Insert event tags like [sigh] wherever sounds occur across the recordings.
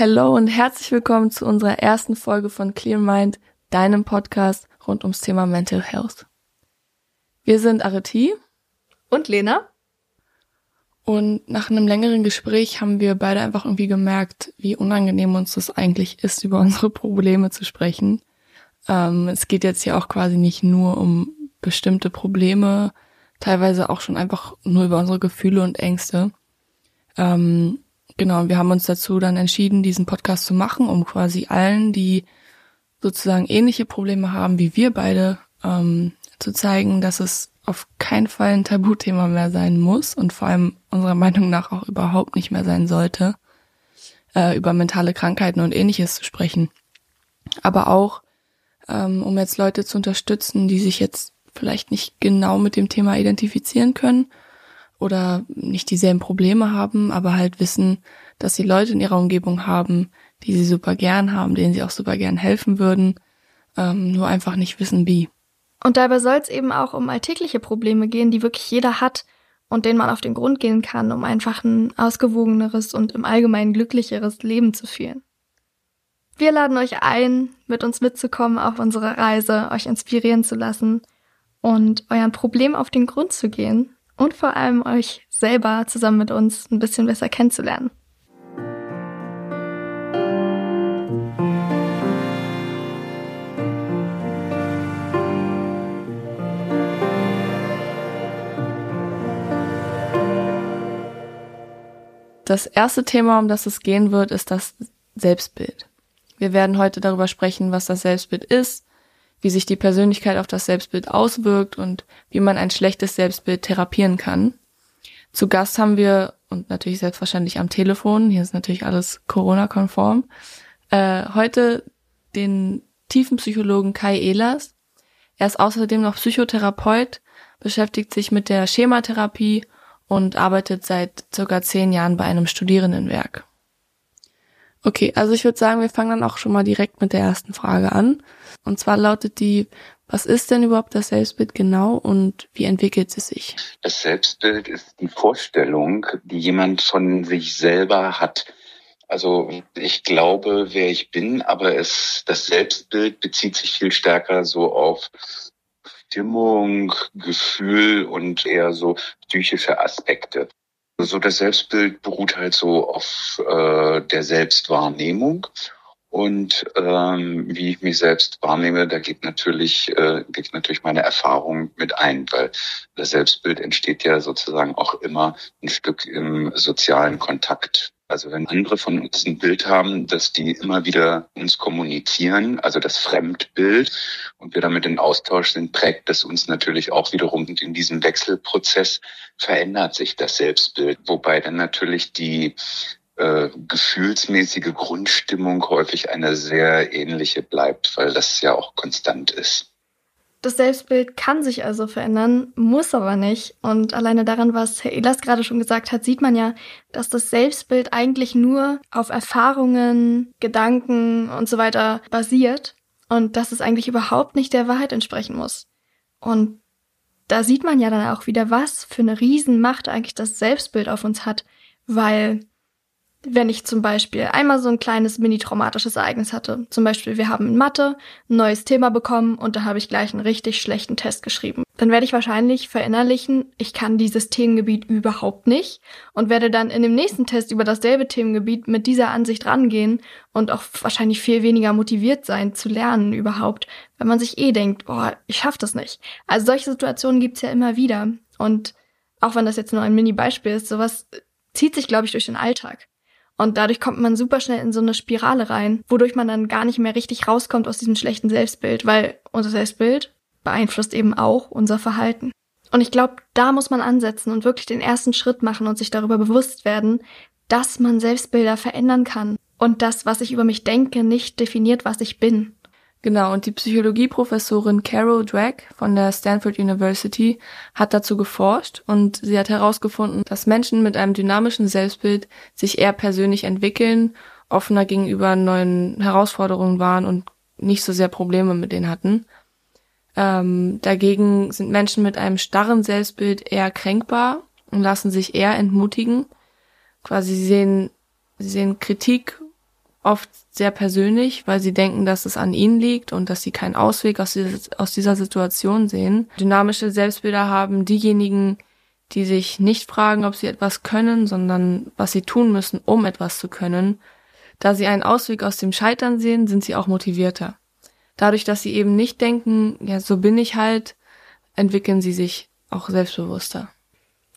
Hello und herzlich willkommen zu unserer ersten Folge von Clear Mind, deinem Podcast rund ums Thema Mental Health. Wir sind Areti und Lena. Und nach einem längeren Gespräch haben wir beide einfach irgendwie gemerkt, wie unangenehm uns das eigentlich ist, über [laughs] unsere Probleme zu sprechen. Ähm, es geht jetzt ja auch quasi nicht nur um bestimmte Probleme, teilweise auch schon einfach nur über unsere Gefühle und Ängste. Ähm, genau, wir haben uns dazu dann entschieden, diesen Podcast zu machen, um quasi allen, die sozusagen ähnliche Probleme haben wie wir beide, ähm, zu zeigen, dass es auf keinen Fall ein Tabuthema mehr sein muss und vor allem unserer Meinung nach auch überhaupt nicht mehr sein sollte, äh, über mentale Krankheiten und ähnliches zu sprechen. Aber auch, ähm, um jetzt Leute zu unterstützen, die sich jetzt vielleicht nicht genau mit dem Thema identifizieren können oder nicht dieselben Probleme haben, aber halt wissen, dass sie Leute in ihrer Umgebung haben, die sie super gern haben, denen sie auch super gern helfen würden, ähm, nur einfach nicht wissen wie. Und dabei soll es eben auch um alltägliche Probleme gehen, die wirklich jeder hat und denen man auf den Grund gehen kann, um einfach ein ausgewogeneres und im Allgemeinen glücklicheres Leben zu führen. Wir laden euch ein, mit uns mitzukommen auf unsere Reise, euch inspirieren zu lassen und euren Problem auf den Grund zu gehen und vor allem euch selber zusammen mit uns ein bisschen besser kennenzulernen. Das erste Thema, um das es gehen wird, ist das Selbstbild. Wir werden heute darüber sprechen, was das Selbstbild ist, wie sich die Persönlichkeit auf das Selbstbild auswirkt und wie man ein schlechtes Selbstbild therapieren kann. Zu Gast haben wir, und natürlich selbstverständlich am Telefon, hier ist natürlich alles Corona-konform, äh, heute den Tiefenpsychologen Kai Ehlers. Er ist außerdem noch Psychotherapeut, beschäftigt sich mit der Schematherapie und arbeitet seit circa zehn Jahren bei einem Studierendenwerk. Okay, also ich würde sagen, wir fangen dann auch schon mal direkt mit der ersten Frage an. Und zwar lautet die, was ist denn überhaupt das Selbstbild genau und wie entwickelt es sich? Das Selbstbild ist die Vorstellung, die jemand von sich selber hat. Also ich glaube, wer ich bin, aber es, das Selbstbild bezieht sich viel stärker so auf Stimmung, Gefühl und eher so psychische Aspekte. So das Selbstbild beruht halt so auf äh, der Selbstwahrnehmung. Und ähm, wie ich mich selbst wahrnehme, da geht natürlich, äh, geht natürlich meine Erfahrung mit ein, weil das Selbstbild entsteht ja sozusagen auch immer ein Stück im sozialen Kontakt also wenn andere von uns ein Bild haben, dass die immer wieder uns kommunizieren, also das Fremdbild, und wir damit in Austausch sind, prägt das uns natürlich auch wiederum. Und in diesem Wechselprozess verändert sich das Selbstbild, wobei dann natürlich die äh, gefühlsmäßige Grundstimmung häufig eine sehr ähnliche bleibt, weil das ja auch konstant ist. Das Selbstbild kann sich also verändern, muss aber nicht. Und alleine daran, was Herr Elas gerade schon gesagt hat, sieht man ja, dass das Selbstbild eigentlich nur auf Erfahrungen, Gedanken und so weiter basiert und dass es eigentlich überhaupt nicht der Wahrheit entsprechen muss. Und da sieht man ja dann auch wieder, was für eine Riesenmacht eigentlich das Selbstbild auf uns hat, weil wenn ich zum Beispiel einmal so ein kleines mini-traumatisches Ereignis hatte. Zum Beispiel, wir haben in Mathe ein neues Thema bekommen und da habe ich gleich einen richtig schlechten Test geschrieben. Dann werde ich wahrscheinlich verinnerlichen, ich kann dieses Themengebiet überhaupt nicht und werde dann in dem nächsten Test über dasselbe Themengebiet mit dieser Ansicht rangehen und auch wahrscheinlich viel weniger motiviert sein zu lernen überhaupt, wenn man sich eh denkt, boah, ich schaff das nicht. Also solche Situationen gibt's ja immer wieder und auch wenn das jetzt nur ein Mini-Beispiel ist, sowas zieht sich, glaube ich, durch den Alltag. Und dadurch kommt man super schnell in so eine Spirale rein, wodurch man dann gar nicht mehr richtig rauskommt aus diesem schlechten Selbstbild, weil unser Selbstbild beeinflusst eben auch unser Verhalten. Und ich glaube, da muss man ansetzen und wirklich den ersten Schritt machen und sich darüber bewusst werden, dass man Selbstbilder verändern kann und das, was ich über mich denke, nicht definiert, was ich bin. Genau, und die Psychologieprofessorin Carol Drake von der Stanford University hat dazu geforscht und sie hat herausgefunden, dass Menschen mit einem dynamischen Selbstbild sich eher persönlich entwickeln, offener gegenüber neuen Herausforderungen waren und nicht so sehr Probleme mit denen hatten. Ähm, dagegen sind Menschen mit einem starren Selbstbild eher kränkbar und lassen sich eher entmutigen. Quasi sie sehen, sie sehen Kritik oft sehr persönlich, weil sie denken, dass es an ihnen liegt und dass sie keinen Ausweg aus dieser, aus dieser Situation sehen. Dynamische Selbstbilder haben diejenigen, die sich nicht fragen, ob sie etwas können, sondern was sie tun müssen, um etwas zu können. Da sie einen Ausweg aus dem Scheitern sehen, sind sie auch motivierter. Dadurch, dass sie eben nicht denken, ja, so bin ich halt, entwickeln sie sich auch selbstbewusster.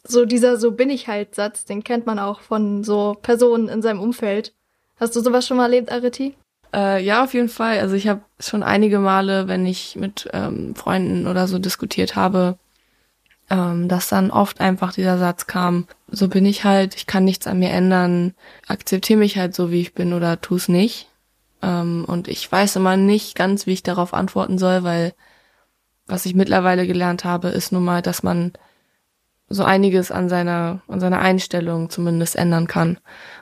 So dieser So bin ich halt Satz, den kennt man auch von so Personen in seinem Umfeld. Hast du sowas schon mal erlebt, Areti? Äh, ja, auf jeden Fall. Also ich habe schon einige Male, wenn ich mit ähm, Freunden oder so diskutiert habe, ähm, dass dann oft einfach dieser Satz kam, so bin ich halt, ich kann nichts an mir ändern, akzeptiere mich halt so, wie ich bin oder tu es nicht. Ähm, und ich weiß immer nicht ganz, wie ich darauf antworten soll, weil was ich mittlerweile gelernt habe, ist nun mal, dass man so einiges an seiner, an seiner Einstellung zumindest ändern kann.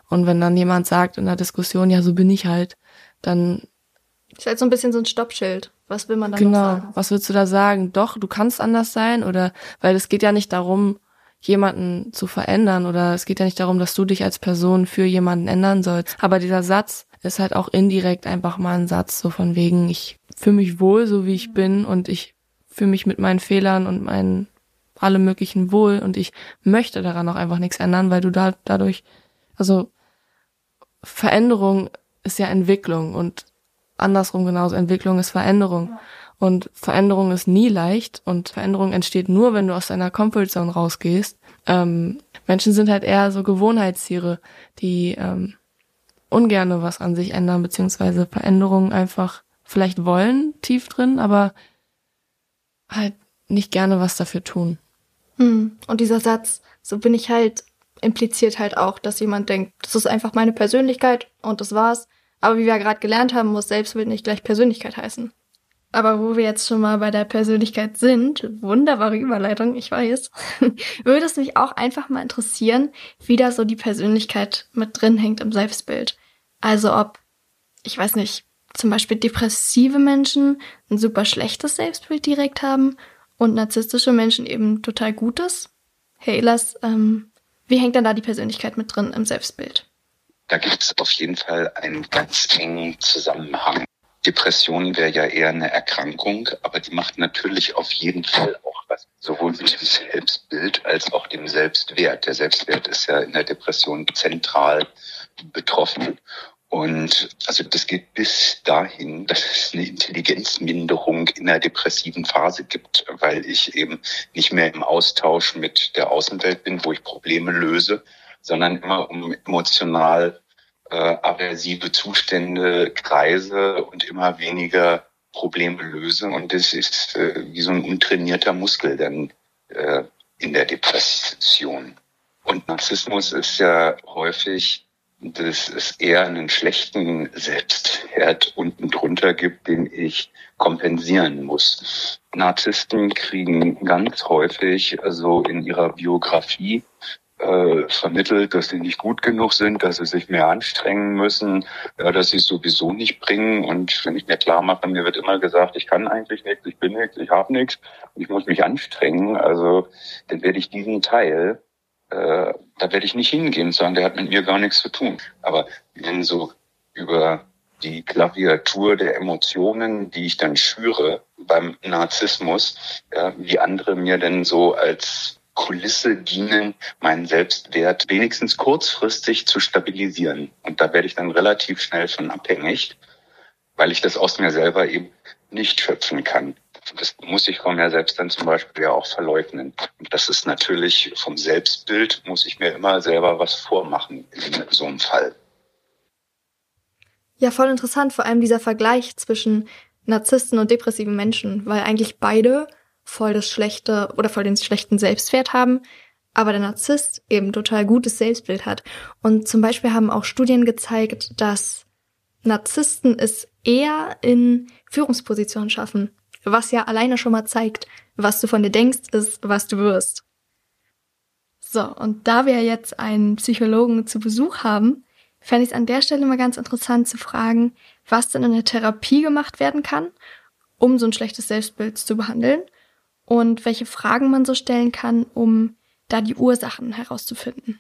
Und wenn dann jemand sagt in der Diskussion, ja, so bin ich halt, dann. Ist halt so ein bisschen so ein Stoppschild. Was will man dann genau, sagen? Genau. Was willst du da sagen? Doch, du kannst anders sein oder, weil es geht ja nicht darum, jemanden zu verändern oder es geht ja nicht darum, dass du dich als Person für jemanden ändern sollst. Aber dieser Satz ist halt auch indirekt einfach mal ein Satz so von wegen, ich fühle mich wohl, so wie ich bin und ich fühle mich mit meinen Fehlern und meinen allem möglichen wohl und ich möchte daran auch einfach nichts ändern, weil du da dadurch, also Veränderung ist ja Entwicklung und andersrum genauso, Entwicklung ist Veränderung. Und Veränderung ist nie leicht und Veränderung entsteht nur, wenn du aus deiner Comfortzone rausgehst. Ähm, Menschen sind halt eher so Gewohnheitstiere, die ähm, ungerne was an sich ändern, beziehungsweise Veränderungen einfach vielleicht wollen, tief drin, aber halt nicht gerne was dafür tun. Hm. Und dieser Satz, so bin ich halt, impliziert halt auch, dass jemand denkt, das ist einfach meine Persönlichkeit und das war's. Aber wie wir gerade gelernt haben, muss Selbstbild nicht gleich Persönlichkeit heißen. Aber wo wir jetzt schon mal bei der Persönlichkeit sind, wunderbare Überleitung, ich weiß, [laughs] würde es mich auch einfach mal interessieren, wie da so die Persönlichkeit mit drin hängt im Selbstbild. Also ob, ich weiß nicht, zum Beispiel depressive Menschen ein super schlechtes Selbstbild direkt haben und narzisstische Menschen eben total Gutes. Hey, Elas, ähm, wie hängt dann da die Persönlichkeit mit drin im Selbstbild? Da gibt es auf jeden Fall einen ganz engen Zusammenhang. Depression wäre ja eher eine Erkrankung, aber die macht natürlich auf jeden Fall auch was, sowohl mit dem Selbstbild als auch dem Selbstwert. Der Selbstwert ist ja in der Depression zentral betroffen. Und also das geht bis dahin, dass es eine Intelligenzminderung in der depressiven Phase gibt, weil ich eben nicht mehr im Austausch mit der Außenwelt bin, wo ich Probleme löse, sondern immer um emotional äh, aversive Zustände kreise und immer weniger Probleme löse. Und das ist äh, wie so ein untrainierter Muskel dann äh, in der Depression. Und Narzissmus ist ja häufig dass es eher einen schlechten Selbstwert unten drunter gibt, den ich kompensieren muss. Narzissten kriegen ganz häufig also in ihrer Biografie äh, vermittelt, dass sie nicht gut genug sind, dass sie sich mehr anstrengen müssen, ja, dass sie es sowieso nicht bringen. Und wenn ich mir klar mache, mir wird immer gesagt, ich kann eigentlich nichts, ich bin nichts, ich habe nichts, ich muss mich anstrengen, also dann werde ich diesen Teil äh, da werde ich nicht hingehen und sagen, der hat mit mir gar nichts zu tun. Aber wenn so über die Klaviatur der Emotionen, die ich dann schüre beim Narzissmus, ja, wie andere mir denn so als Kulisse dienen, meinen Selbstwert wenigstens kurzfristig zu stabilisieren. Und da werde ich dann relativ schnell von abhängig, weil ich das aus mir selber eben nicht schöpfen kann das muss ich von mir selbst dann zum Beispiel ja auch verleugnen. Und das ist natürlich vom Selbstbild, muss ich mir immer selber was vormachen in so einem Fall. Ja, voll interessant, vor allem dieser Vergleich zwischen Narzissten und depressiven Menschen, weil eigentlich beide voll das schlechte oder voll den schlechten Selbstwert haben, aber der Narzisst eben total gutes Selbstbild hat. Und zum Beispiel haben auch Studien gezeigt, dass Narzissten es eher in Führungspositionen schaffen was ja alleine schon mal zeigt, was du von dir denkst, ist, was du wirst. So, und da wir jetzt einen Psychologen zu Besuch haben, fände ich es an der Stelle mal ganz interessant zu fragen, was denn in der Therapie gemacht werden kann, um so ein schlechtes Selbstbild zu behandeln und welche Fragen man so stellen kann, um da die Ursachen herauszufinden.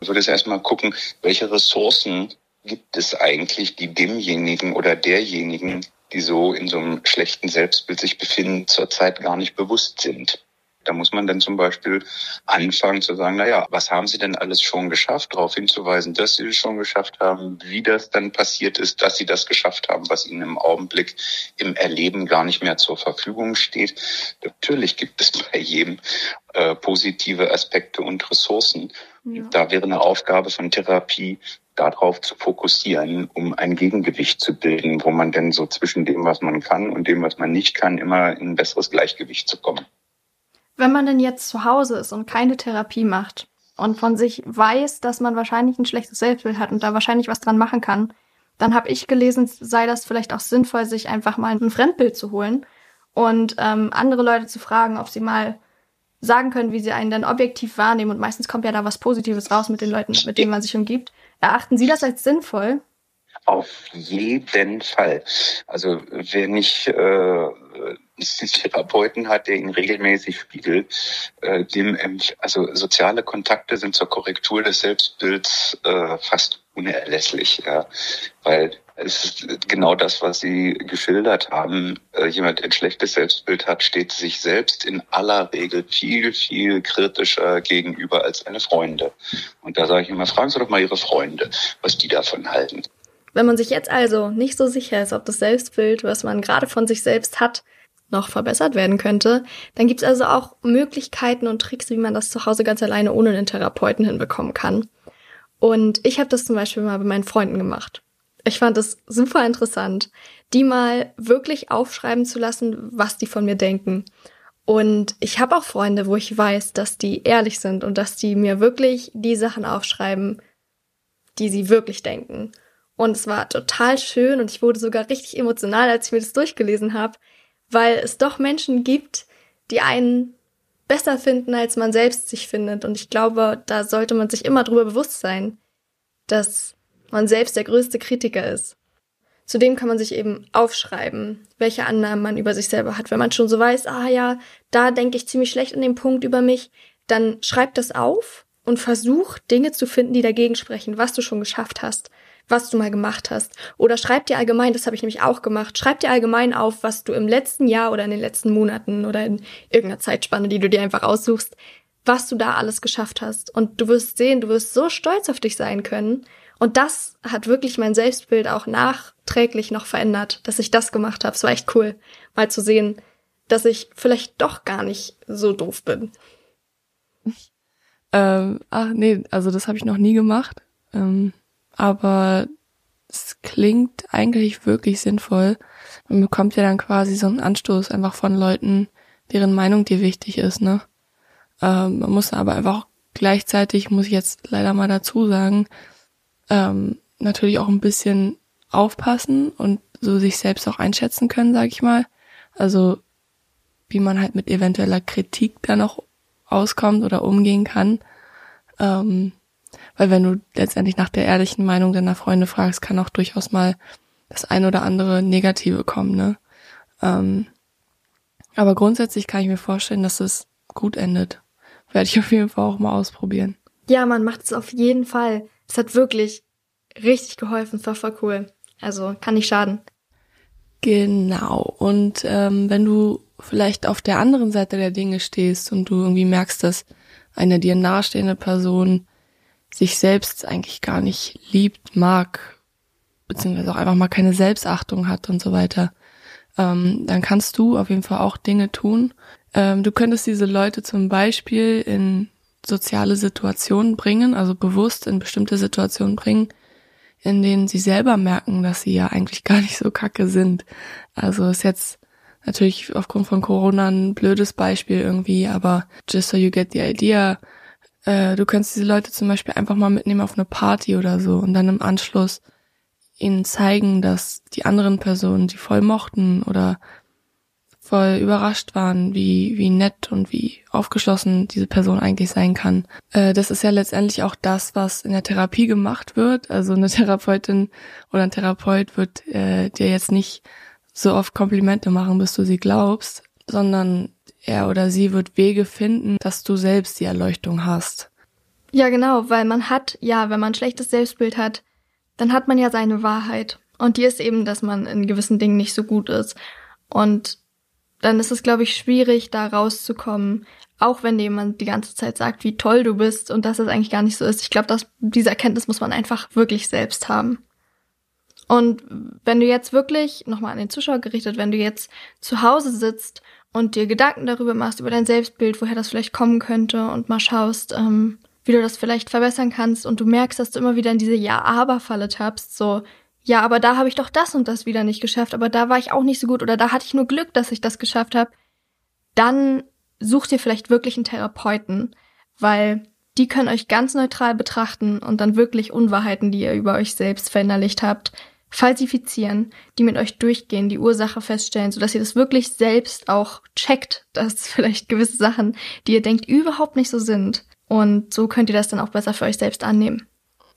Ich würde jetzt erstmal gucken, welche Ressourcen gibt es eigentlich, die demjenigen oder derjenigen, die so in so einem schlechten Selbstbild sich befinden, zurzeit gar nicht bewusst sind. Da muss man dann zum Beispiel anfangen zu sagen, na ja, was haben Sie denn alles schon geschafft? Darauf hinzuweisen, dass Sie es schon geschafft haben, wie das dann passiert ist, dass Sie das geschafft haben, was Ihnen im Augenblick im Erleben gar nicht mehr zur Verfügung steht. Natürlich gibt es bei jedem äh, positive Aspekte und Ressourcen. Ja. Da wäre eine Aufgabe von Therapie, darauf zu fokussieren, um ein Gegengewicht zu bilden, wo man denn so zwischen dem, was man kann und dem, was man nicht kann, immer in ein besseres Gleichgewicht zu kommen. Wenn man denn jetzt zu Hause ist und keine Therapie macht und von sich weiß, dass man wahrscheinlich ein schlechtes Selbstbild hat und da wahrscheinlich was dran machen kann, dann habe ich gelesen, sei das vielleicht auch sinnvoll, sich einfach mal ein Fremdbild zu holen und ähm, andere Leute zu fragen, ob sie mal sagen können, wie sie einen dann objektiv wahrnehmen. Und meistens kommt ja da was Positives raus mit den Leuten, mit denen man sich umgibt. Erachten Sie das als sinnvoll? Auf jeden Fall. Also wenn ich äh, Therapeuten hat, der ihn regelmäßig spiegelt. Äh, dem, also soziale Kontakte sind zur Korrektur des Selbstbilds äh, fast unerlässlich, ja, weil ist genau das, was Sie geschildert haben. Äh, jemand, der ein schlechtes Selbstbild hat, steht sich selbst in aller Regel viel, viel kritischer gegenüber als seine Freunde. Und da sage ich immer, fragen Sie doch mal Ihre Freunde, was die davon halten. Wenn man sich jetzt also nicht so sicher ist, ob das Selbstbild, was man gerade von sich selbst hat, noch verbessert werden könnte, dann gibt es also auch Möglichkeiten und Tricks, wie man das zu Hause ganz alleine ohne einen Therapeuten hinbekommen kann. Und ich habe das zum Beispiel mal bei meinen Freunden gemacht. Ich fand es super interessant, die mal wirklich aufschreiben zu lassen, was die von mir denken. Und ich habe auch Freunde, wo ich weiß, dass die ehrlich sind und dass die mir wirklich die Sachen aufschreiben, die sie wirklich denken. Und es war total schön und ich wurde sogar richtig emotional, als ich mir das durchgelesen habe, weil es doch Menschen gibt, die einen besser finden, als man selbst sich findet. Und ich glaube, da sollte man sich immer drüber bewusst sein, dass man selbst der größte Kritiker ist. Zudem kann man sich eben aufschreiben, welche Annahmen man über sich selber hat. Wenn man schon so weiß, ah ja, da denke ich ziemlich schlecht an dem Punkt über mich, dann schreib das auf und versuch Dinge zu finden, die dagegen sprechen, was du schon geschafft hast was du mal gemacht hast. Oder schreib dir allgemein, das habe ich nämlich auch gemacht, schreib dir allgemein auf, was du im letzten Jahr oder in den letzten Monaten oder in irgendeiner Zeitspanne, die du dir einfach aussuchst, was du da alles geschafft hast. Und du wirst sehen, du wirst so stolz auf dich sein können. Und das hat wirklich mein Selbstbild auch nachträglich noch verändert, dass ich das gemacht habe. Es war echt cool, mal zu sehen, dass ich vielleicht doch gar nicht so doof bin. [laughs] Ähm, ach nee, also das habe ich noch nie gemacht. Ähm, aber es klingt eigentlich wirklich sinnvoll. Man bekommt ja dann quasi so einen Anstoß einfach von Leuten, deren Meinung dir wichtig ist, ne? Ähm, man muss aber einfach auch gleichzeitig, muss ich jetzt leider mal dazu sagen, ähm, natürlich auch ein bisschen aufpassen und so sich selbst auch einschätzen können, sag ich mal. Also wie man halt mit eventueller Kritik da noch auskommt oder umgehen kann. Ähm, weil wenn du letztendlich nach der ehrlichen Meinung deiner Freunde fragst, kann auch durchaus mal das ein oder andere Negative kommen, ne? Ähm, aber grundsätzlich kann ich mir vorstellen, dass es gut endet. Werde ich auf jeden Fall auch mal ausprobieren. Ja, man macht es auf jeden Fall. Es hat wirklich richtig geholfen. Es war voll cool. Also kann nicht schaden. Genau. Und ähm, wenn du vielleicht auf der anderen Seite der Dinge stehst und du irgendwie merkst, dass eine dir nahestehende Person sich selbst eigentlich gar nicht liebt, mag, beziehungsweise auch einfach mal keine Selbstachtung hat und so weiter, ähm, dann kannst du auf jeden Fall auch Dinge tun. Ähm, du könntest diese Leute zum Beispiel in soziale Situationen bringen, also bewusst in bestimmte Situationen bringen, in denen sie selber merken, dass sie ja eigentlich gar nicht so kacke sind. Also ist jetzt natürlich aufgrund von Corona ein blödes Beispiel irgendwie, aber just so you get the idea, äh, du kannst diese Leute zum Beispiel einfach mal mitnehmen auf eine Party oder so und dann im Anschluss ihnen zeigen, dass die anderen Personen die voll mochten oder voll überrascht waren, wie, wie nett und wie aufgeschlossen diese Person eigentlich sein kann. Äh, das ist ja letztendlich auch das, was in der Therapie gemacht wird. Also eine [laughs] Therapeutin oder ein Therapeut wird äh, dir jetzt nicht so oft Komplimente machen, bis du sie glaubst, sondern er oder sie wird Wege finden, dass du selbst die Erleuchtung hast. Ja, genau, weil man hat, ja, wenn man ein schlechtes Selbstbild hat, dann hat man ja seine Wahrheit. Und die ist eben, dass man in gewissen Dingen nicht so gut ist. Und dann ist es, glaube ich, schwierig, da rauszukommen, auch wenn jemand die ganze Zeit sagt, wie toll du bist und dass es eigentlich gar nicht so ist. Ich glaube, diese Erkenntnis muss man einfach wirklich selbst haben. Und wenn du jetzt wirklich, nochmal an den Zuschauer gerichtet, wenn du jetzt zu Hause sitzt und dir Gedanken darüber machst, über dein Selbstbild, woher das vielleicht kommen könnte und mal schaust, ähm, wie du das vielleicht verbessern kannst und du merkst, dass du immer wieder in diese Ja-Aber-Falle tappst, so, ja, aber da habe ich doch das und das wieder nicht geschafft, aber da war ich auch nicht so gut oder da hatte ich nur Glück, dass ich das geschafft habe, dann sucht ihr vielleicht wirklich einen Therapeuten, weil die können euch ganz neutral betrachten und dann wirklich Unwahrheiten, die ihr über euch selbst verinnerlicht habt, falsifizieren, die mit euch durchgehen, die Ursache feststellen, sodass ihr das wirklich selbst auch checkt, dass [laughs] vielleicht gewisse Sachen, die ihr denkt, überhaupt nicht so sind. Und so könnt ihr das dann auch besser für euch selbst annehmen.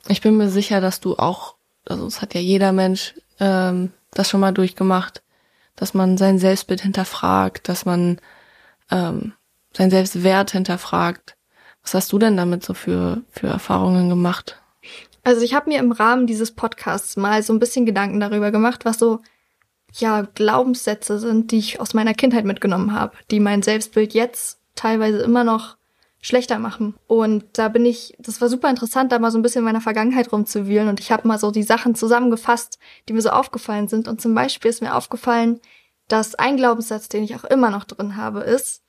Ich bin mir sicher, dass du auch, also es hat ja jeder Mensch ähm, das schon mal durchgemacht, dass man sein Selbstbild hinterfragt, dass man ähm, sein Selbstwert hinterfragt. Was hast du denn damit so für, für Erfahrungen gemacht? Also ich habe mir im Rahmen dieses Podcasts mal so ein bisschen Gedanken darüber gemacht, was so ja Glaubenssätze sind, die ich aus meiner Kindheit mitgenommen habe, die mein Selbstbild jetzt teilweise immer noch schlechter machen. Und da bin ich, das war super interessant, da mal so ein bisschen in meiner Vergangenheit rumzuwühlen. Und ich habe mal so die Sachen zusammengefasst, die mir so aufgefallen sind. Und zum Beispiel ist mir aufgefallen, dass ein Glaubenssatz, den ich auch immer noch drin habe, ist,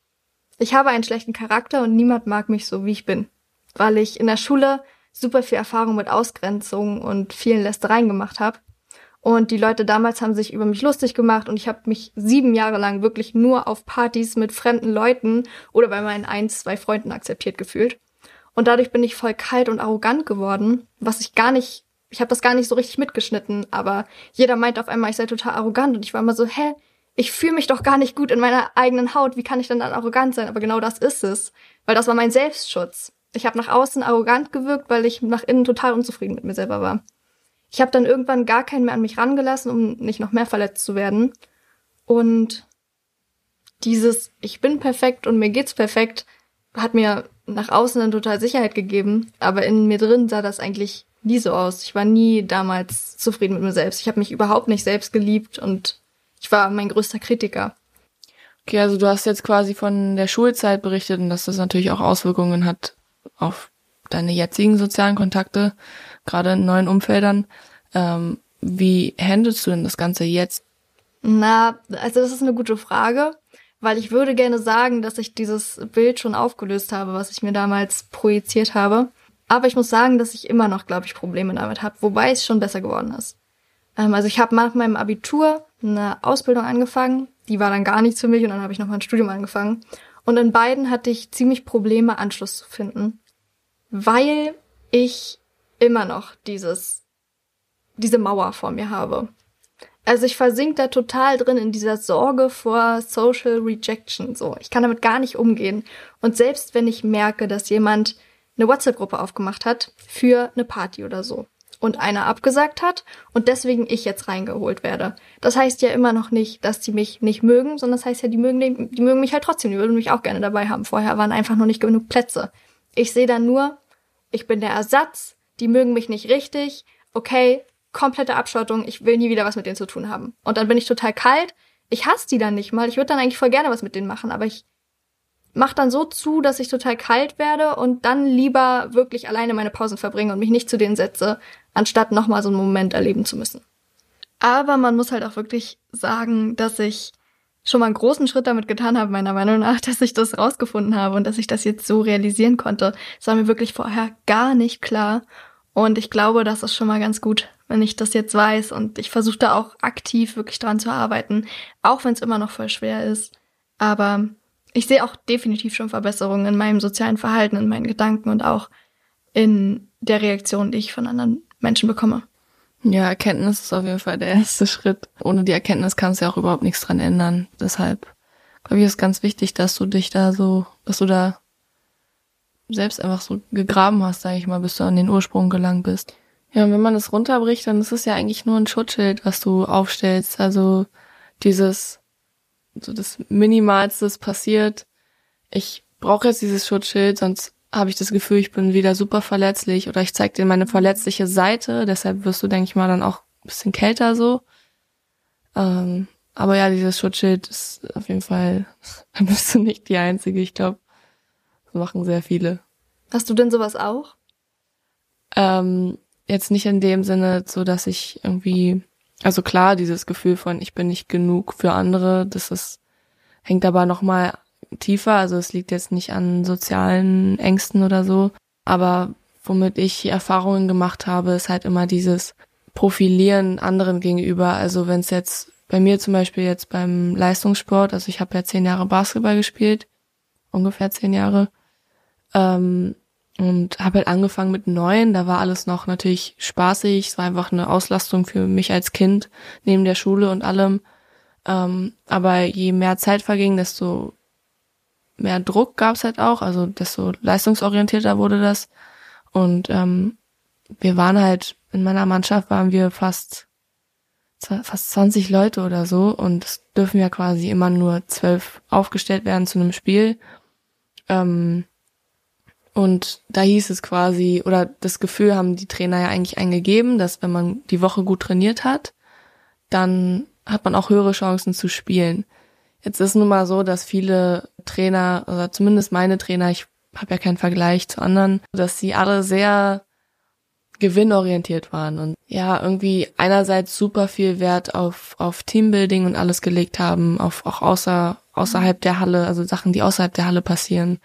ich habe einen schlechten Charakter und niemand mag mich so, wie ich bin. Weil ich in der Schule super viel Erfahrung mit Ausgrenzung und vielen Lästereien gemacht habe. Und die Leute damals haben sich über mich lustig gemacht und ich habe mich sieben Jahre lang wirklich nur auf Partys mit fremden Leuten oder bei meinen ein, zwei Freunden akzeptiert gefühlt. Und dadurch bin ich voll kalt und arrogant geworden, was ich gar nicht, ich habe das gar nicht so richtig mitgeschnitten, aber jeder meint auf einmal, ich sei total arrogant und ich war immer so, hä, ich fühle mich doch gar nicht gut in meiner eigenen Haut, wie kann ich denn dann arrogant sein? Aber genau das ist es, weil das war mein Selbstschutz. Ich habe nach außen arrogant gewirkt, weil ich nach innen total unzufrieden mit mir selber war. Ich habe dann irgendwann gar keinen mehr an mich rangelassen, um nicht noch mehr verletzt zu werden. Und dieses Ich bin perfekt und mir geht's perfekt hat mir nach außen dann total Sicherheit gegeben, aber in mir drin sah das eigentlich nie so aus. Ich war nie damals zufrieden mit mir selbst. Ich habe mich überhaupt nicht selbst geliebt und ich war mein größter Kritiker. Okay, also du hast jetzt quasi von der Schulzeit berichtet und dass das natürlich auch Auswirkungen hat auf deine jetzigen sozialen Kontakte, gerade in neuen Umfeldern. Ähm, wie handelst du denn das Ganze jetzt? Na, also das ist eine gute Frage, weil ich würde gerne sagen, dass ich dieses Bild schon aufgelöst habe, was ich mir damals projiziert habe. Aber ich muss sagen, dass ich immer noch, glaube ich, Probleme damit habe, wobei es schon besser geworden ist. Ähm, also ich habe nach meinem Abitur eine Ausbildung angefangen, die war dann gar nichts für mich und dann habe ich noch mal ein Studium angefangen. Und in beiden hatte ich ziemlich Probleme, Anschluss zu finden, weil ich immer noch dieses, diese Mauer vor mir habe. Also ich versink da total drin in dieser Sorge vor Social Rejection, so. Ich kann damit gar nicht umgehen. Und selbst wenn ich merke, dass jemand eine WhatsApp-Gruppe aufgemacht hat für eine Party oder so, und einer abgesagt hat und deswegen ich jetzt reingeholt werde. Das heißt ja immer noch nicht, dass die mich nicht mögen, sondern das heißt ja, die mögen, die mögen mich halt trotzdem, die würden mich auch gerne dabei haben. Vorher waren einfach noch nicht genug Plätze. Ich sehe dann nur, ich bin der Ersatz, die mögen mich nicht richtig, okay, komplette Abschottung, ich will nie wieder was mit denen zu tun haben. Und dann bin ich total kalt, ich hasse die dann nicht mal, ich würde dann eigentlich voll gerne was mit denen machen, aber ich mach dann so zu, dass ich total kalt werde und dann lieber wirklich alleine meine Pausen verbringe und mich nicht zu denen setze, anstatt nochmal so einen Moment erleben zu müssen. Aber man muss halt auch wirklich sagen, dass ich schon mal einen großen Schritt damit getan habe, meiner Meinung nach, dass ich das rausgefunden habe und dass ich das jetzt so realisieren konnte. Das war mir wirklich vorher gar nicht klar. Und ich glaube, das ist schon mal ganz gut, wenn ich das jetzt weiß. Und ich versuche da auch aktiv wirklich dran zu arbeiten, auch wenn es immer noch voll schwer ist. Aber ich sehe auch definitiv schon Verbesserungen in meinem sozialen Verhalten, in meinen Gedanken und auch in der Reaktion, die ich von anderen Menschen bekomme. Ja, Erkenntnis ist auf jeden Fall der erste Schritt. Ohne die Erkenntnis kannst du ja auch überhaupt nichts dran ändern. Deshalb glaube ich, ist ganz wichtig, dass du dich da so, dass du da selbst einfach so gegraben hast, sag ich mal, bis du an den Ursprung gelangt bist. Ja, und wenn man das runterbricht, dann ist es ja eigentlich nur ein Schutzschild, was du aufstellst. Also dieses so das Minimalste passiert. Ich brauche jetzt dieses Schutzschild, sonst habe ich das Gefühl, ich bin wieder super verletzlich oder ich zeige dir meine verletzliche Seite. Deshalb wirst du, denke ich mal, dann auch ein bisschen kälter so. Ähm, aber ja, dieses Schutzschild ist auf jeden Fall, [laughs] da bist du nicht die Einzige. Ich glaube, das machen sehr viele. Hast du denn sowas auch? Ähm, jetzt nicht in dem Sinne, so dass ich irgendwie, also klar, dieses Gefühl von ich bin nicht genug für andere, das ist, hängt aber nochmal tiefer. Also es liegt jetzt nicht an sozialen Ängsten oder so. Aber womit ich Erfahrungen gemacht habe, ist halt immer dieses Profilieren anderen gegenüber. Also wenn es jetzt bei mir zum Beispiel jetzt beim Leistungssport, also ich habe ja zehn Jahre Basketball gespielt, ungefähr zehn Jahre, ähm, und habe halt angefangen mit neun. Da war alles noch natürlich spaßig. Es war einfach eine Auslastung für mich als Kind neben der Schule und allem. Ähm, aber je mehr Zeit verging, desto mehr Druck gab es halt auch. Also desto leistungsorientierter wurde das. Und ähm, wir waren halt in meiner Mannschaft waren wir fast fast 20 Leute oder so und es dürfen ja quasi immer nur zwölf aufgestellt werden zu einem Spiel. Ähm, und da hieß es quasi, oder das Gefühl haben die Trainer ja eigentlich eingegeben, dass wenn man die Woche gut trainiert hat, dann hat man auch höhere Chancen zu spielen. Jetzt ist nun mal so, dass viele Trainer, oder zumindest meine Trainer, ich habe ja keinen Vergleich zu anderen, dass sie alle sehr gewinnorientiert waren und ja, irgendwie einerseits super viel Wert auf, auf Teambuilding und alles gelegt haben, auf auch außer, außerhalb der Halle, also Sachen, die außerhalb der Halle passieren.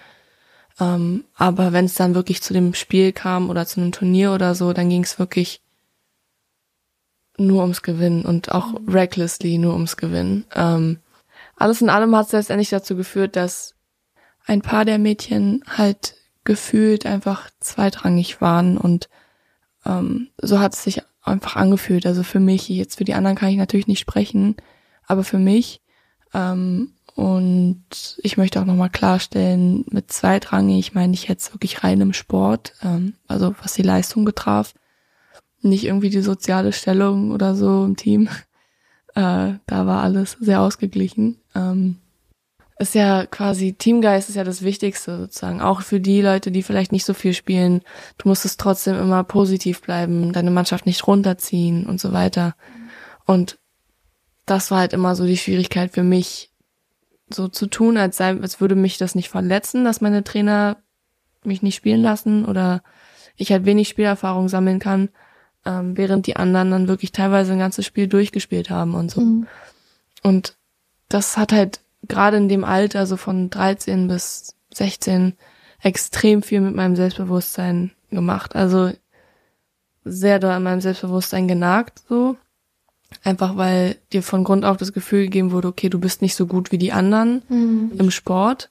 Ähm, aber wenn es dann wirklich zu dem Spiel kam oder zu einem Turnier oder so, dann ging es wirklich nur ums Gewinnen und auch mhm. recklessly nur ums Gewinnen. Ähm, alles in allem hat es letztendlich dazu geführt, dass ein paar der Mädchen halt gefühlt einfach zweitrangig waren und ähm, so hat es sich einfach angefühlt. Also für mich, jetzt für die anderen kann ich natürlich nicht sprechen, aber für mich ähm, und ich möchte auch nochmal klarstellen, mit zweitrangig meine ich jetzt wirklich rein im Sport, ähm, also was die Leistung betraf. Nicht irgendwie die soziale Stellung oder so im Team. [laughs] Äh, da war alles sehr ausgeglichen. Ähm, ist ja quasi, Teamgeist ist ja das Wichtigste sozusagen. Auch für die Leute, die vielleicht nicht so viel spielen. Du musst es trotzdem immer positiv bleiben, deine Mannschaft nicht runterziehen und so weiter. Und das war halt immer so die Schwierigkeit für mich, so zu tun, als sei, als würde mich das nicht verletzen, dass meine Trainer mich nicht spielen lassen oder ich halt wenig Spielerfahrung sammeln kann, ähm, während die anderen dann wirklich teilweise ein ganzes Spiel durchgespielt haben und so. Mhm. Und das hat halt gerade in dem Alter, so von 13 bis 16, extrem viel mit meinem Selbstbewusstsein gemacht. Also sehr doll an meinem Selbstbewusstsein genagt, so. Einfach weil dir von Grund auf das Gefühl gegeben wurde, okay, du bist nicht so gut wie die anderen mhm. im Sport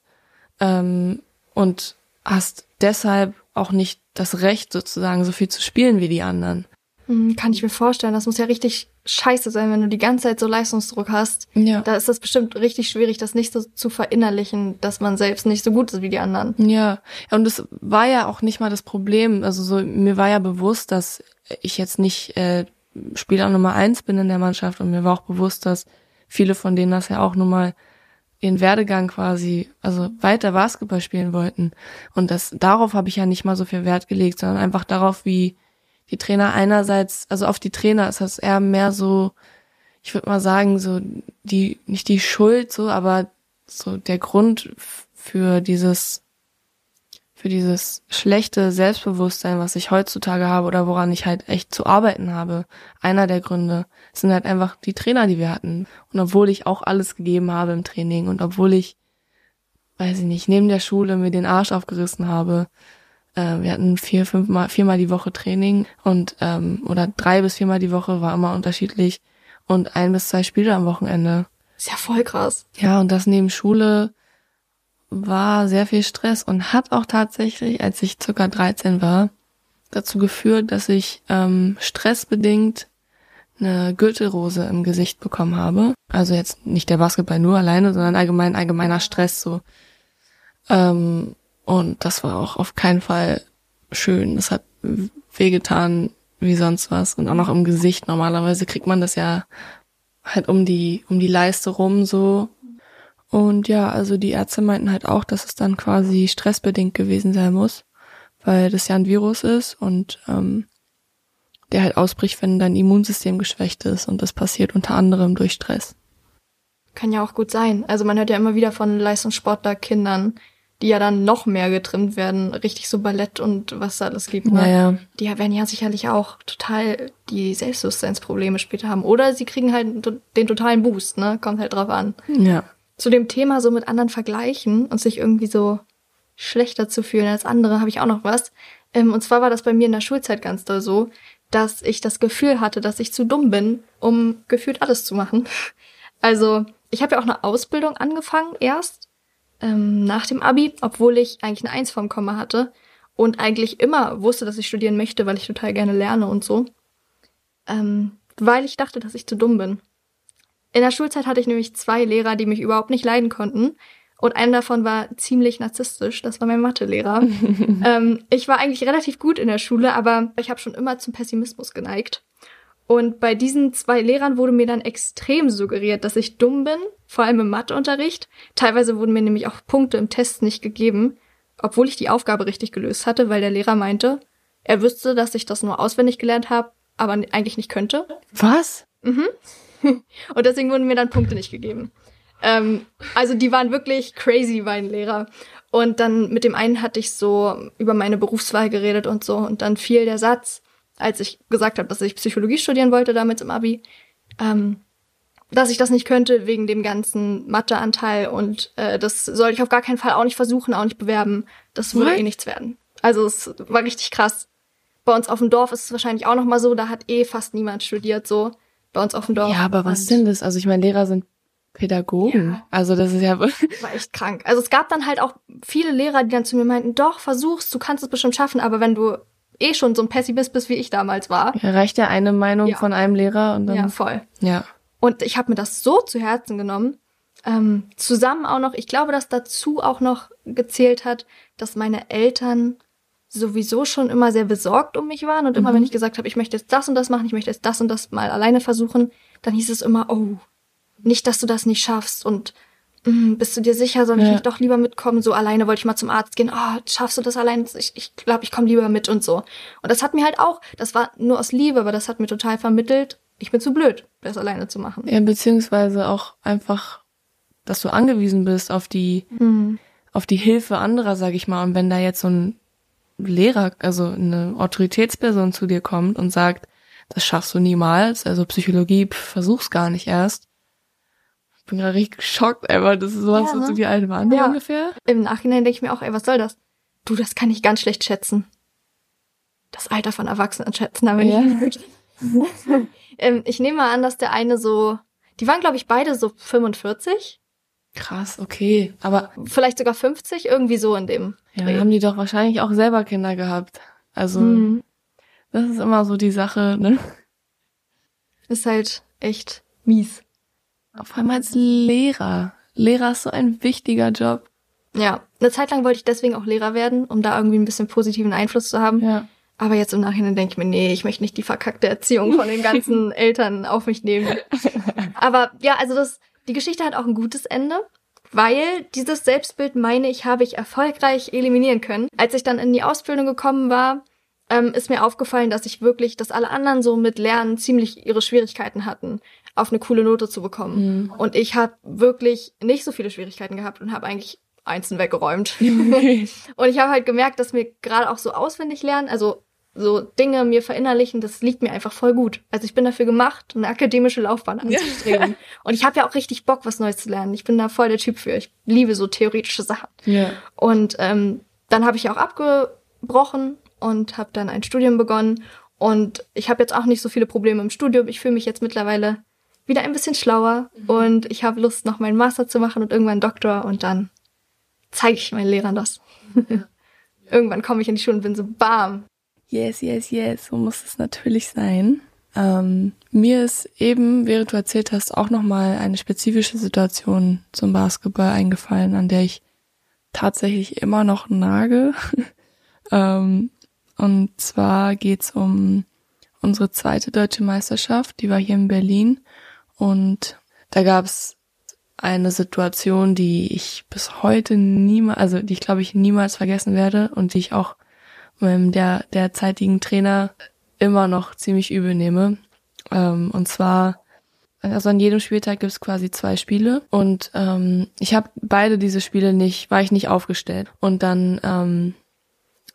ähm, und hast deshalb auch nicht das Recht, sozusagen so viel zu spielen wie die anderen. Mhm, kann ich mir vorstellen. Das muss ja richtig scheiße sein, wenn du die ganze Zeit so Leistungsdruck hast. Ja. Da ist das bestimmt richtig schwierig, das nicht so zu verinnerlichen, dass man selbst nicht so gut ist wie die anderen. Ja, und das war ja auch nicht mal das Problem. Also so, mir war ja bewusst, dass ich jetzt nicht äh, Spieler Nummer eins bin in der Mannschaft und mir war auch bewusst, dass viele von denen das ja auch nun mal ihren Werdegang quasi, also weiter Basketball spielen wollten. Und das, darauf habe ich ja nicht mal so viel Wert gelegt, sondern einfach darauf, wie die Trainer einerseits, also auf die Trainer ist das eher mehr so, ich würde mal sagen, so die, nicht die Schuld so, aber so der Grund für dieses für dieses schlechte Selbstbewusstsein, was ich heutzutage habe oder woran ich halt echt zu arbeiten habe. Einer der Gründe sind halt einfach die Trainer, die wir hatten. Und obwohl ich auch alles gegeben habe im Training und obwohl ich, weiß ich nicht, neben der Schule mir den Arsch aufgerissen habe, äh, wir hatten vier, fünfmal, viermal die Woche Training und ähm, oder drei bis viermal die Woche war immer unterschiedlich und ein bis zwei Spiele am Wochenende. Ist ja voll krass. Ja, und das neben Schule war sehr viel Stress und hat auch tatsächlich, als ich circa 13 war, dazu geführt, dass ich ähm, stressbedingt eine Gürtelrose im Gesicht bekommen habe. Also jetzt nicht der Basketball nur alleine, sondern allgemein allgemeiner Stress so. Ähm, und das war auch auf keinen Fall schön. Das hat wehgetan wie sonst was und auch noch im Gesicht. Normalerweise kriegt man das ja halt um die um die Leiste rum so und ja, also die Ärzte meinten halt auch, dass es dann quasi stressbedingt gewesen sein muss. weil das ja ein Virus ist und ähm, der halt ausbricht, wenn dein Immunsystem geschwächt ist und das passiert unter anderem durch Stress. Kann ja auch gut sein. Also man hört ja immer wieder von Leistungssportlerkindern, die ja dann noch mehr getrimmt werden, richtig so Ballett und was da alles gibt. Ne? Naja. Die werden ja sicherlich auch total die Selbstbewusstseinsprobleme später haben. Oder sie kriegen halt den totalen Boost, ne? Kommt halt drauf an. Ja. Zu dem Thema so mit anderen vergleichen und sich irgendwie so schlechter zu fühlen als andere, habe ich auch noch was. Ähm, und zwar war das bei mir in der Schulzeit ganz doll so, dass ich das Gefühl hatte, dass ich zu dumm bin, um gefühlt alles zu machen. [laughs] Also, ich habe ja auch eine Ausbildung angefangen erst ähm, nach dem Abi, obwohl ich eigentlich eine Eins vom Komma hatte und eigentlich immer wusste, dass ich studieren möchte, weil ich total gerne lerne und so. Ähm, weil ich dachte, dass ich zu dumm bin. In der Schulzeit hatte ich nämlich zwei Lehrer, die mich überhaupt nicht leiden konnten. Und einer davon war ziemlich narzisstisch. Das war mein Mathelehrer. [laughs] ähm, ich war eigentlich relativ gut in der Schule, aber ich habe schon immer zum Pessimismus geneigt. Und bei diesen zwei Lehrern wurde mir dann extrem suggeriert, dass ich dumm bin, vor allem im Matheunterricht. Teilweise wurden mir nämlich auch Punkte im Test nicht gegeben, obwohl ich die Aufgabe richtig gelöst hatte, weil der Lehrer meinte, er wüsste, dass ich das nur auswendig gelernt habe, aber eigentlich nicht könnte. Was? Mhm. [laughs] Und deswegen wurden mir dann Punkte nicht gegeben. Ähm, also die waren wirklich crazy, mein Lehrer. Und dann mit dem einen hatte ich so über meine Berufswahl geredet und so. Und dann fiel der Satz, als ich gesagt habe, dass ich Psychologie studieren wollte damit im Abi, ähm, dass ich das nicht könnte wegen dem ganzen Matheanteil und äh, das soll ich auf gar keinen Fall auch nicht versuchen, auch nicht bewerben. Das würde eh nichts werden. Also es war richtig krass. Bei uns auf dem Dorf ist es wahrscheinlich auch noch mal so, da hat eh fast niemand studiert so. Bei uns auf dem Dorf. Ja, aber was sind das? Also ich meine, Lehrer sind Pädagogen. Ja. Also das ist ja [laughs] war echt krank. Also es gab dann halt auch viele Lehrer, die dann zu mir meinten, doch, versuch's, du kannst es bestimmt schaffen, aber wenn du eh schon so ein Pessimist bist, wie ich damals war. Ja, reicht ja eine Meinung ja. von einem Lehrer und dann. Ja, voll. Ja. Und ich habe mir das so zu Herzen genommen. Ähm, zusammen auch noch, ich glaube, dass dazu auch noch gezählt hat, dass meine Eltern sowieso schon immer sehr besorgt um mich waren und mhm. immer wenn ich gesagt habe, ich möchte jetzt das und das machen, ich möchte jetzt das und das mal alleine versuchen, dann hieß es immer, oh, nicht, dass du das nicht schaffst und bist du dir sicher, soll ich ja. nicht doch lieber mitkommen? So alleine wollte ich mal zum Arzt gehen. Oh, schaffst du das allein? Ich ich, glaube, ich komme lieber mit und so. Und das hat mir halt auch, das war nur aus Liebe, aber das hat mir total vermittelt, ich bin zu blöd, das alleine zu machen. Ja, beziehungsweise auch einfach, dass du angewiesen bist auf die, mhm. auf die Hilfe anderer, sag ich mal. Und wenn da jetzt so ein Lehrer, also eine Autoritätsperson zu dir kommt und sagt, das schaffst du niemals, also Psychologie, pf, versuch's gar nicht erst, bin gerade richtig geschockt, ey, weil das ist sowas, ja, ne? so wie alte waren ja. ungefähr. Im Nachhinein denke ich mir auch, ey, was soll das? Du, das kann ich ganz schlecht schätzen. Das Alter von Erwachsenen schätzen, aber ja. nicht. [laughs] ähm, ich nehme mal an, dass der eine so, die waren glaube ich beide so 45. Krass, okay, aber vielleicht sogar 50, irgendwie so in dem. Ja, dann haben die doch wahrscheinlich auch selber Kinder gehabt. Also mhm. das ist immer so die Sache, ne? Ist halt echt mies. Auf einmal als Lehrer. Lehrer ist so ein wichtiger Job. Ja, eine Zeit lang wollte ich deswegen auch Lehrer werden, um da irgendwie ein bisschen positiven Einfluss zu haben. Ja. Aber jetzt im Nachhinein denke ich mir, nee, ich möchte nicht die verkackte Erziehung von den ganzen [laughs] Eltern auf mich nehmen. Aber ja, also das, die Geschichte hat auch ein gutes Ende, weil dieses Selbstbild, meine ich, habe ich erfolgreich eliminieren können. Als ich dann in die Ausbildung gekommen war, ähm, ist mir aufgefallen, dass ich wirklich, dass alle anderen so mit Lernen ziemlich ihre Schwierigkeiten hatten auf eine coole Note zu bekommen. Mhm. Und ich habe wirklich nicht so viele Schwierigkeiten gehabt und habe eigentlich Einsen weggeräumt. [laughs] und ich habe halt gemerkt, dass mir gerade auch so auswendig lernen, also so Dinge mir verinnerlichen, das liegt mir einfach voll gut. Also ich bin dafür gemacht, eine akademische Laufbahn anzustreben. [laughs] und ich habe ja auch richtig Bock, was Neues zu lernen. Ich bin da voll der Typ für. Ich liebe so theoretische Sachen. Ja. Und ähm, dann habe ich auch abgebrochen und habe dann ein Studium begonnen. Und ich habe jetzt auch nicht so viele Probleme im Studium. Ich fühle mich jetzt mittlerweile wieder ein bisschen schlauer mhm. und ich habe Lust, noch meinen Master zu machen und irgendwann Doktor und dann zeige ich meinen Lehrern das. [laughs] irgendwann komme ich in die Schule und bin so bam. Yes, yes, yes, so muss es natürlich sein. Ähm, mir ist eben, während du erzählt hast, auch nochmal eine spezifische Situation zum Basketball eingefallen, an der ich tatsächlich immer noch nage. [laughs] ähm, und zwar geht's um unsere zweite deutsche Meisterschaft, die war hier in Berlin. Und da gab es eine Situation, die ich bis heute niemals, also die ich glaube ich niemals vergessen werde und die ich auch meinem der derzeitigen Trainer immer noch ziemlich übel nehme. Ähm, und zwar, also an jedem Spieltag gibt's quasi zwei Spiele und ähm, ich habe beide diese Spiele nicht, war ich nicht aufgestellt. Und dann ähm,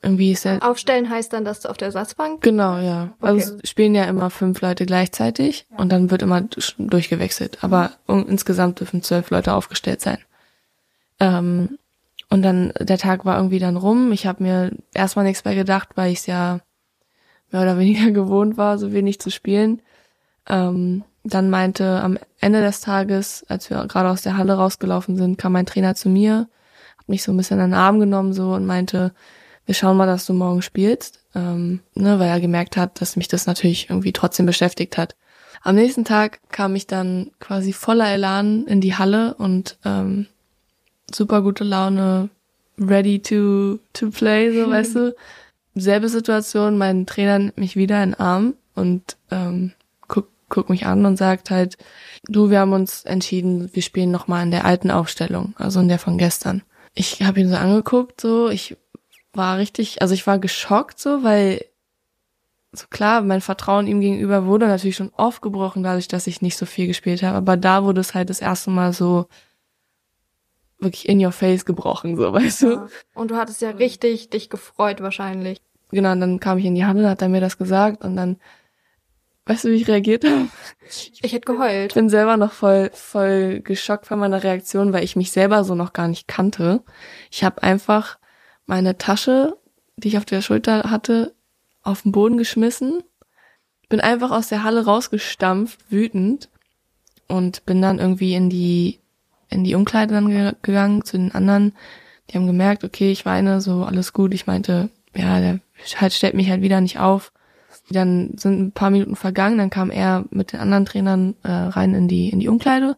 irgendwie ist er. Aufstellen heißt dann, dass du auf der Ersatzbank? Genau, ja. Okay. Also spielen ja immer fünf Leute gleichzeitig und dann wird immer durchgewechselt. Aber insgesamt dürfen zwölf Leute aufgestellt sein. Ähm, und dann, der Tag war irgendwie dann rum. Ich habe mir erstmal nichts mehr gedacht, weil ich es ja mehr oder [laughs] weniger gewohnt war, so wenig zu spielen. Ähm, dann meinte am Ende des Tages, als wir gerade aus der Halle rausgelaufen sind, kam mein Trainer zu mir, hat mich so ein bisschen an den Arm genommen so und meinte, wir schauen mal, dass du morgen spielst, ähm, ne, weil er gemerkt hat, dass mich das natürlich irgendwie trotzdem beschäftigt hat. Am nächsten Tag kam ich dann quasi voller Elan in die Halle und ähm, super gute Laune, ready to to play, so weißt du. Selbe Situation, mein Trainer nimmt mich wieder in den Arm und ähm, guckt guck mich an und sagt halt, du, wir haben uns entschieden, wir spielen nochmal in der alten Aufstellung, also in der von gestern. Ich habe ihn so angeguckt, so, ich war richtig, also ich war geschockt so, weil so klar, mein Vertrauen ihm gegenüber wurde natürlich schon aufgebrochen, dadurch, dass ich nicht so viel gespielt habe. Aber da wurde es halt das erste Mal so wirklich in your face gebrochen, so, [laughs] weißt ja. du? Und du hattest ja richtig dich gefreut wahrscheinlich. Genau, und dann kam ich in die Handel, hat er mir das gesagt und dann, weißt du, wie ich reagiert habe? Ich hätte geheult. Ich bin selber noch voll, voll geschockt von meiner Reaktion, weil ich mich selber so noch gar nicht kannte. Ich habe einfach meine Tasche, die ich auf der Schulter hatte, auf den Boden geschmissen, bin einfach aus der Halle rausgestampft, wütend und bin dann irgendwie in die in die Umkleide dann ge gegangen zu den anderen. Die haben gemerkt, okay, ich weine, so alles gut. Ich meinte, ja, der halt stellt mich halt wieder nicht auf. Dann sind ein paar Minuten vergangen, dann kam er mit den anderen Trainern äh, rein in die in die Umkleide,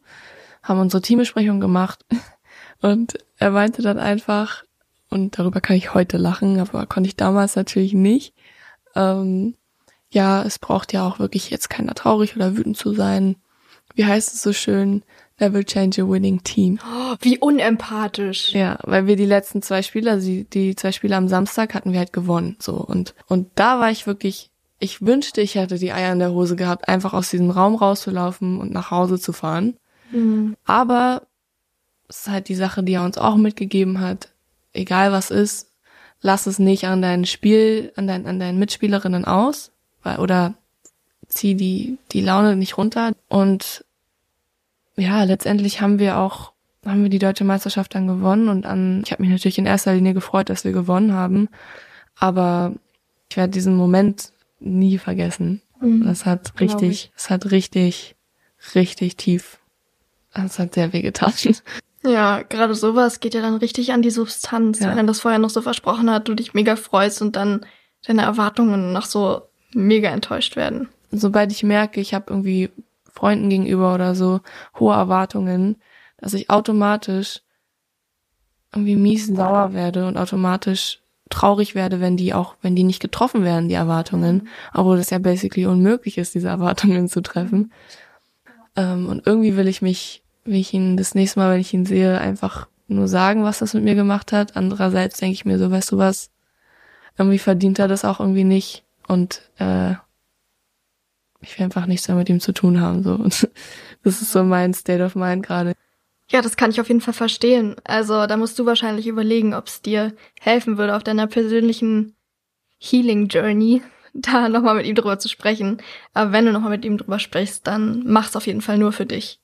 haben unsere Teambesprechung gemacht [laughs] und er meinte dann einfach, und darüber kann ich heute lachen, aber konnte ich damals natürlich nicht. Ähm, ja, es braucht ja auch wirklich jetzt keiner traurig oder wütend zu sein. Wie heißt es so schön? Never change a winning team. Oh, wie unempathisch. Ja, weil wir die letzten zwei Spiele, also die, die zwei Spiele am Samstag hatten wir halt gewonnen, so. Und, und da war ich wirklich, ich wünschte, ich hätte die Eier in der Hose gehabt, einfach aus diesem Raum rauszulaufen und nach Hause zu fahren. Mhm. Aber es ist halt die Sache, die er uns auch mitgegeben hat egal was ist, lass es nicht an dein Spiel, an, dein, an deinen Mitspielerinnen aus, weil, oder zieh die, die Laune nicht runter. Und ja, letztendlich haben wir auch, haben wir die deutsche Meisterschaft dann gewonnen und an, ich habe mich natürlich in erster Linie gefreut, dass wir gewonnen haben. Aber ich werde diesen Moment nie vergessen. Mhm, das hat richtig, es hat richtig, richtig tief, es hat sehr weh getan. Ja, gerade sowas geht ja dann richtig an die Substanz, ja. wenn er das vorher noch so versprochen hat, du dich mega freust und dann deine Erwartungen noch so mega enttäuscht werden. Sobald ich merke, ich habe irgendwie Freunden gegenüber oder so hohe Erwartungen, dass ich automatisch irgendwie mies sauer werde und automatisch traurig werde, wenn die auch, wenn die nicht getroffen werden, die Erwartungen, mhm. obwohl es ja basically unmöglich ist, diese Erwartungen zu treffen. Ähm, und irgendwie will ich mich will ich ihn das nächste Mal, wenn ich ihn sehe, einfach nur sagen, was das mit mir gemacht hat. Andererseits denke ich mir so, weißt du was, irgendwie verdient er das auch irgendwie nicht und äh, ich will einfach nichts mehr mit ihm zu tun haben. So. Und [laughs] das ist so mein State of Mind gerade. Ja, das kann ich auf jeden Fall verstehen. Also da musst du wahrscheinlich überlegen, ob es dir helfen würde, auf deiner persönlichen Healing Journey [laughs] da nochmal mit ihm drüber zu sprechen. Aber wenn du nochmal mit ihm drüber sprichst, dann mach's auf jeden Fall nur für dich.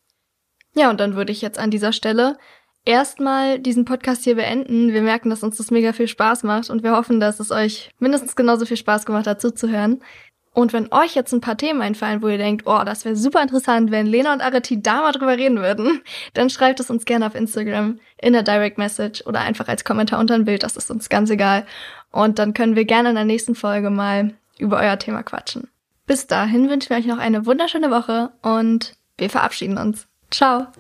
Ja, und dann würde ich jetzt an dieser Stelle erstmal diesen Podcast hier beenden. Wir merken, dass uns das mega viel Spaß macht und wir hoffen, dass es euch mindestens genauso viel Spaß gemacht hat zuzuhören. Und wenn euch jetzt ein paar Themen einfallen, wo ihr denkt, oh, das wäre super interessant, wenn Lena und Areti da mal drüber reden würden, [laughs] dann schreibt es uns gerne auf Instagram in der Direct Message oder einfach als Kommentar unter ein Bild, das ist uns ganz egal. Und dann können wir gerne in der nächsten Folge mal über euer Thema quatschen. Bis dahin wünschen wir euch noch eine wunderschöne Woche und wir verabschieden uns. Ciao!